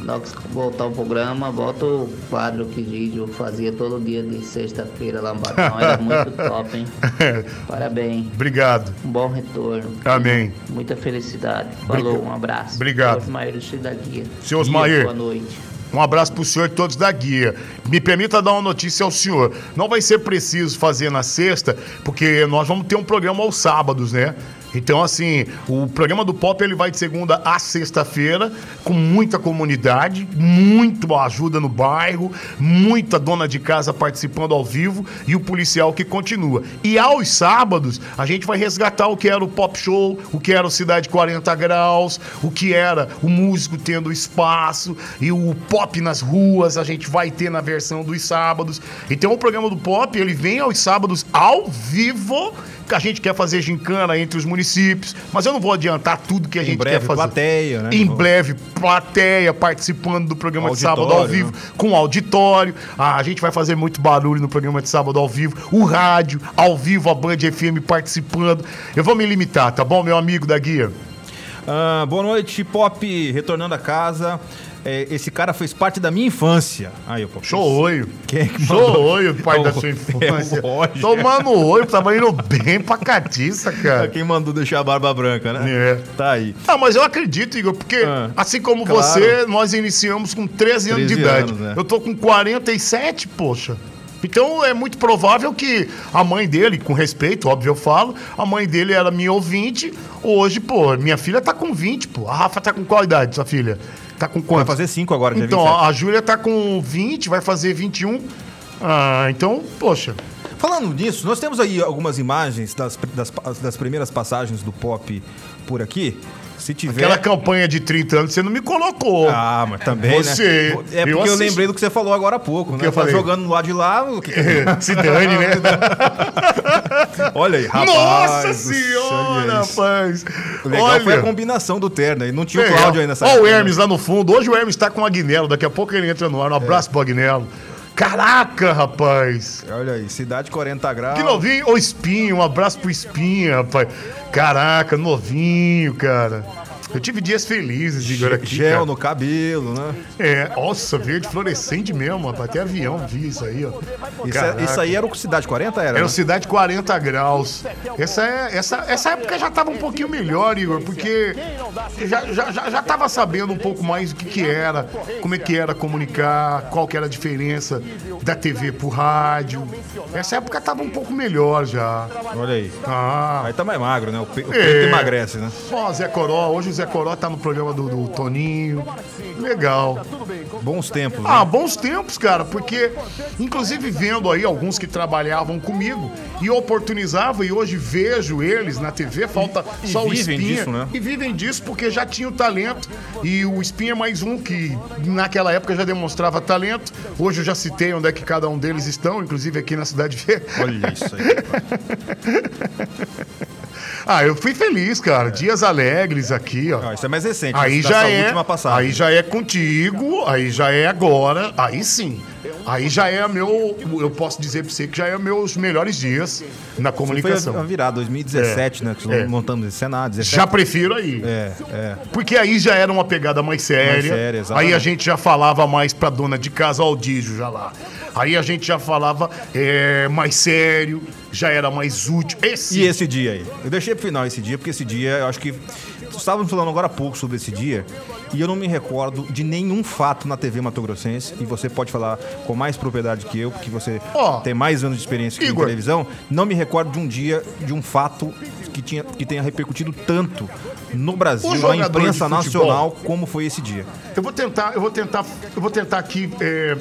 Logo que voltar o programa, volta o quadro que Gígio fazia todo dia de sexta-feira lá no Batão. Era muito top, hein? Parabéns. Obrigado. Um bom retorno. Amém. Muita felicidade. Falou, um abraço. Obrigado. Osmaílio Cidadania. Seu Osmair. Boa noite. Um abraço pro senhor e todos da guia. Me permita dar uma notícia ao senhor. Não vai ser preciso fazer na sexta, porque nós vamos ter um programa aos sábados, né? Então, assim, o programa do Pop ele vai de segunda a sexta-feira, com muita comunidade, muito ajuda no bairro, muita dona de casa participando ao vivo e o policial que continua. E aos sábados, a gente vai resgatar o que era o Pop Show, o que era o Cidade 40 Graus, o que era o músico tendo espaço e o pop nas ruas, a gente vai ter na versão dos sábados. Então, o programa do Pop, ele vem aos sábados ao vivo, a gente quer fazer gincana entre os municípios, mas eu não vou adiantar tudo que a gente breve, quer fazer. plateia, né? Em breve, plateia participando do programa de sábado ao Auditório, vivo, né? com auditório. Ah, a gente vai fazer muito barulho no programa de sábado ao vivo. O rádio, ao vivo, a Band FM participando. Eu vou me limitar, tá bom, meu amigo da guia? Ah, boa noite, Pop. Retornando a casa. É, esse cara fez parte da minha infância. Aí, Pop. Show-olho. Quem é que Show mandou? olho, pai É da sua é infância. o Roger. Tomando olho, tava indo bem pra catiça, cara. Quem mandou deixar a barba branca, né? É. Tá aí. Ah, mas eu acredito, Igor, porque Ah, assim como claro. você, nós iniciamos com 13 anos de 13 idade. anos, né? Eu tô com 47, poxa. Então é muito provável que a mãe dele, com respeito, óbvio eu falo, a mãe dele era minha ouvinte. Hoje, pô, minha filha tá com 20, pô. A Rafa tá com qual idade, sua filha? Tá com Vai quanto? fazer 5 agora, dia Então, 27. a Júlia tá com 20, vai fazer 21. Ah, então, poxa. Falando nisso, nós temos aí algumas imagens das, das, das primeiras passagens do Pop por aqui. Se tiver. Aquela campanha de 30 anos você não me colocou. Ah, mas também, Você. né? É Eu porque eu, assisti. lembrei do que você falou agora há pouco, né? eu Tá falei? jogando lá de lá. o que- Se dane, né? Olha aí, rapaz. Nossa senhora, é rapaz. O legal foi a combinação do terno. E não tinha o Cláudio aí nessa Olha o época, né? Hermes lá no fundo. Hoje o Hermes tá com o Agnello. Daqui a pouco ele entra no ar. Um abraço pro Agnello. Caraca, rapaz. Olha aí, cidade 40 graus. Que novinho. Ô, Espinho. Um abraço pro Espinho, rapaz. Caraca, novinho, cara. Eu tive dias felizes, Igor, aqui, Gel cara. no cabelo, né? É, nossa, verde fluorescente mesmo, rapaz. Até avião vi isso aí, ó. Isso, é- isso aí era o Cidade 40, era? Era né? o Cidade 40 graus. Essa, é, essa, essa época já tava um pouquinho melhor, Igor, porque já, já, já, já tava sabendo um pouco mais do que, que era, como é que era comunicar, qual que era a diferença da TV pro rádio. Essa época tava um pouco melhor já. Olha aí. Ah, Aí tá mais magro, né? O, pe- o É. peito emagrece, né? ó, Zé Coró, hoje o Zé Coró tá no programa do, do Toninho. Legal. Bons tempos, Ah, né? bons tempos, cara, porque inclusive vendo aí alguns que trabalhavam comigo e oportunizava e hoje vejo eles na TV, falta E só o vivem Espinha. disso, né? E vivem disso porque já tinha o talento e o Espinha é mais um que naquela época já demonstrava talento. Hoje eu já citei onde é que cada um deles estão, inclusive aqui na Cidade Verde. Olha isso aí. Ah, eu fui feliz, cara. Dias alegres aqui, ó. Ah, isso é mais recente. Aí já é, última passagem. aí já é contigo, aí já é agora, aí sim. Aí já é meu, eu posso dizer pra você que já é meus melhores dias na comunicação. Foi a virada, 2017, né? Que nós É. montamos esse Senado. 17. Já prefiro aí. É, é. Porque aí já era uma pegada mais séria. Mais séria, exatamente. aí a gente já falava mais pra dona de casa, ó, o Dígio já lá. Aí a gente já falava é, mais sério, já era mais útil. Esse, E esse dia aí? Eu deixei pro final esse dia, porque esse dia, eu acho que. Estávamos falando agora há pouco sobre esse dia, e eu não me recordo de nenhum fato na TV Mato Grossense, e você pode falar com mais propriedade que eu, porque você Ó, tem mais anos de experiência que eu em Igor. televisão. Não me recordo de um dia, de um fato que, tinha, que tenha repercutido tanto no Brasil, O na imprensa futebol- nacional, como foi esse dia. Eu vou tentar, eu vou tentar, eu vou tentar aqui. É,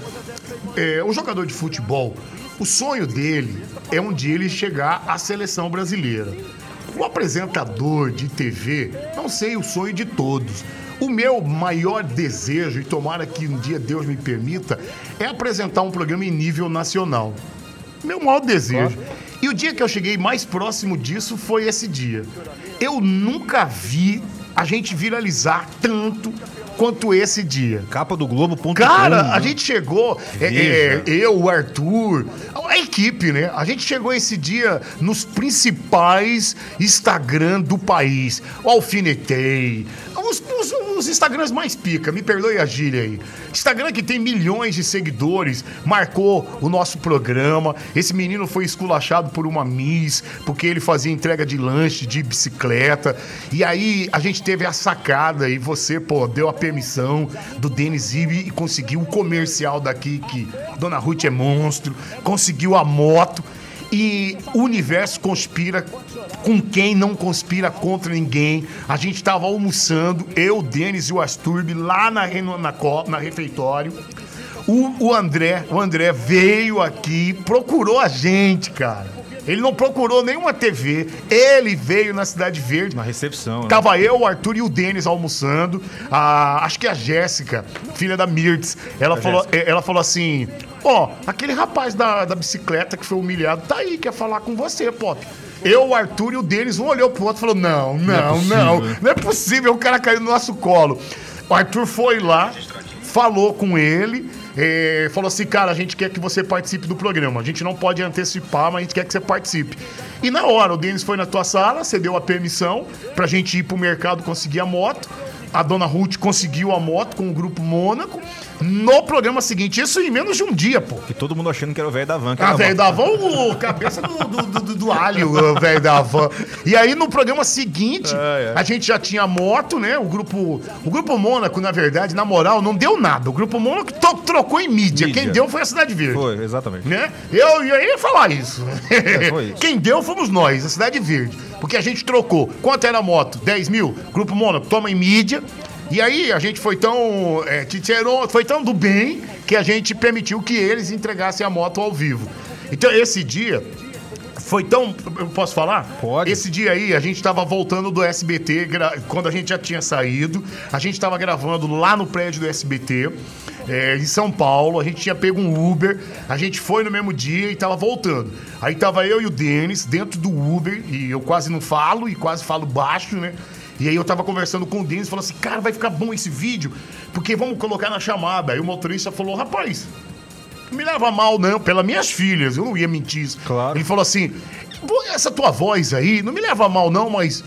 é, um jogador de futebol, o sonho dele é um dia ele chegar à seleção brasileira. O apresentador de TV, não sei o sonho de todos. O meu maior desejo, e tomara que um dia Deus me permita, é apresentar um programa em nível nacional. Meu maior desejo. E o dia que eu cheguei mais próximo disso foi esse dia. Eu nunca vi a gente viralizar tanto quanto esse dia. Capa do Globo.com. Cara, né? a gente chegou, é, é, eu, o Arthur, a equipe, né? A gente chegou esse dia nos principais Instagram do país. O Alfinetei, os, os, os Instagrams mais pica, me perdoe a gíria aí. Instagram que tem milhões de seguidores, marcou o nosso programa. Esse menino foi esculachado por uma Miss, porque ele fazia entrega de lanche, de bicicleta. E aí a gente teve a sacada e você, pô, deu a permissão do Denis Ibe e conseguiu o comercial daqui que Dona Ruth é monstro, conseguiu a moto. E o universo conspira com quem não conspira contra ninguém. A gente tava almoçando, eu, o Denis e o Asturbi, lá na, na, na refeitório. O, o André, o André veio aqui, procurou a gente, cara. Ele não procurou nenhuma TV, ele veio na Cidade Verde. Na recepção. né? Tava eu, o Arthur e o Denis almoçando. A, acho que a Jéssica, filha da Mirtz, ela, falou, eh, ela falou assim: Ó, aquele rapaz da, da bicicleta que foi humilhado tá aí, quer falar com você, Pop. Eu, o Arthur e o Denis, um olhou pro outro e falou: Não, não, possível, não, né? não é possível, o cara caiu no nosso colo. O Arthur foi lá, falou com ele. eh, falou assim, cara, a gente quer que você participe do programa. A gente não pode antecipar, mas a gente quer que você participe. E na hora, o Denis foi na tua sala, você deu a permissão pra gente ir pro mercado conseguir a moto. A dona Ruth conseguiu a moto com o grupo Mônaco. No programa seguinte, isso em menos de um dia, pô. E todo mundo achando que era o velho da van. que Ah, velho da van, o cabeça do, do, do- do- alho, o velho da van. E aí, no programa seguinte, É, é. a gente já tinha moto, né? O grupo, o grupo Mônaco, na verdade, na moral, não deu nada. O grupo Mônaco to- trocou em mídia. Mídia. Quem deu foi a Cidade Verde. Foi, exatamente. Né? Eu, eu ia falar isso. É, foi isso. Quem deu fomos nós, a Cidade Verde. Porque a gente trocou. Quanto era a moto? 10 mil? Grupo Mônaco, toma em mídia. E aí a gente foi tão. É, foi tão do bem que a gente permitiu que eles entregassem a moto ao vivo. Então esse dia. Foi tão. Eu posso falar? Pode. Esse dia aí, a gente tava voltando do SBT, gra- quando a gente já tinha saído. A gente tava gravando lá no prédio do SBT, é, em São Paulo. A gente tinha pego um Uber. A gente foi no mesmo dia e tava voltando. Aí tava eu e o Denis dentro do Uber, e eu quase não falo, e quase falo baixo, né? E aí eu tava conversando com o Denis e falou assim: cara, vai ficar bom esse vídeo, porque vamos colocar na chamada. Aí o motorista falou: rapaz, não me leva mal, não, pelas minhas filhas, eu não ia mentir isso. Claro. Ele falou assim: "Pô, essa tua voz aí, não me leva mal, não, mas.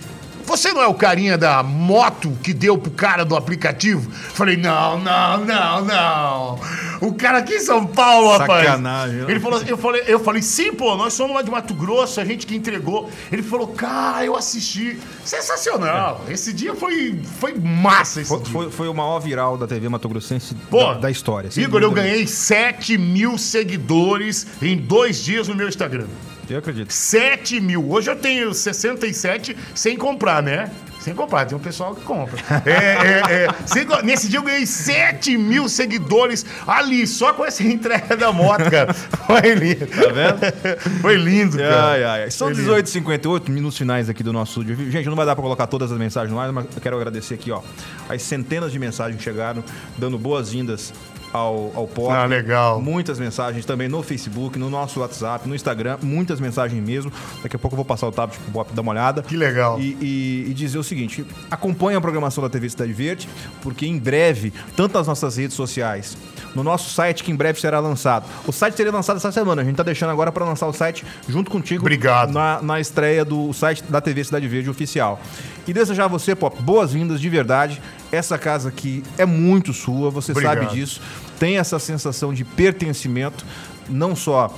Você não é o carinha da moto que deu pro cara do aplicativo? Falei, não, não, não, não. O cara aqui em São Paulo, rapaz. Sacanagem, né? Ele falou eu falei, eu falei, sim, pô, nós somos lá de Mato Grosso, a gente que entregou. Ele falou, cara, eu assisti. Sensacional. Esse dia foi, foi massa esse Foi, dia. foi, foi o maior viral da TV Mato Grossense Pô, da, da história. Igor, eu ganhei 7 mil seguidores em dois dias no meu Instagram. Eu acredito. 7 mil. Hoje eu tenho 67 sem comprar, né? Sem comprar, tem um pessoal que compra. É, é, é. Nesse dia eu ganhei 7 mil seguidores ali, só com essa entrega da moto, cara. Foi lindo. Tá vendo? Foi lindo, cara. Ai, ai, ai. São Foi lindo. 18h58, minutos finais aqui do nosso estúdio. Gente, não vai dar pra colocar todas as mensagens no ar, mas eu quero agradecer aqui, ó, as centenas de mensagens que chegaram, dando boas-vindas ao, ao Pop. Ah, legal. Muitas mensagens também no Facebook, no nosso WhatsApp, no Instagram, muitas mensagens mesmo. Daqui a pouco eu vou passar o tablet pro Pop dar uma olhada. Que legal. E, e- e dizer o seguinte: acompanhe a programação da TV Cidade Verde, porque em breve, tanto nas nossas redes sociais, no nosso site, que em breve será lançado. O site seria lançado essa semana, a gente tá deixando agora para lançar o site junto contigo. Obrigado. Na, na estreia do site da TV Cidade Verde oficial. E desejar a você, Pop, boas-vindas de verdade. Essa casa aqui é muito sua, você Obrigado. sabe disso. Tem essa sensação de pertencimento, não só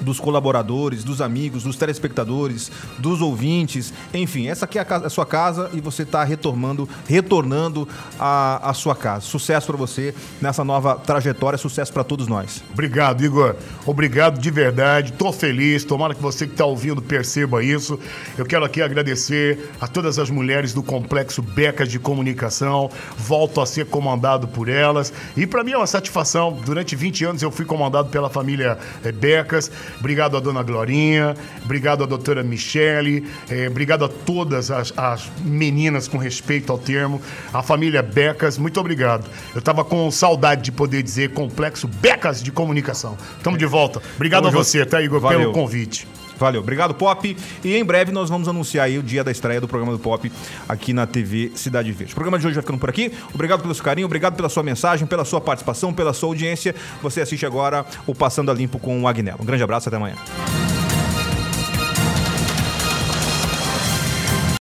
dos colaboradores, dos amigos, dos telespectadores, dos ouvintes, enfim, essa aqui é a, casa- a sua casa e você está retornando, retornando a sua casa. Sucesso para você nessa nova trajetória, sucesso para todos nós. Obrigado, Igor. Obrigado de verdade. Tô feliz. Tomara que você que está ouvindo perceba isso. Eu quero aqui agradecer a todas as mulheres do Complexo Becas de Comunicação. Volto a ser comandado por elas. E para mim é uma satisfação. Durante 20 anos eu fui comandado pela família eh, Becas. Obrigado à dona Glorinha. Obrigado à doutora Michele. eh, obrigado a todas as, as meninas com respeito ao termo. A família Becas, muito obrigado. Eu tava com saudade de poder dizer Complexo Becas de Comunicação. Tamo de volta. Obrigado a você, tá, Igor, Valeu. pelo convite. Valeu, obrigado Pop. E em breve nós vamos anunciar aí o dia da estreia do programa do Pop aqui na TV Cidade Verde. O programa de hoje vai ficando por aqui. Obrigado pelo seu carinho, obrigado pela sua mensagem, pela sua participação, pela sua audiência. Você assiste agora o Passando a Limpo com o Agnello. Um grande abraço, até amanhã.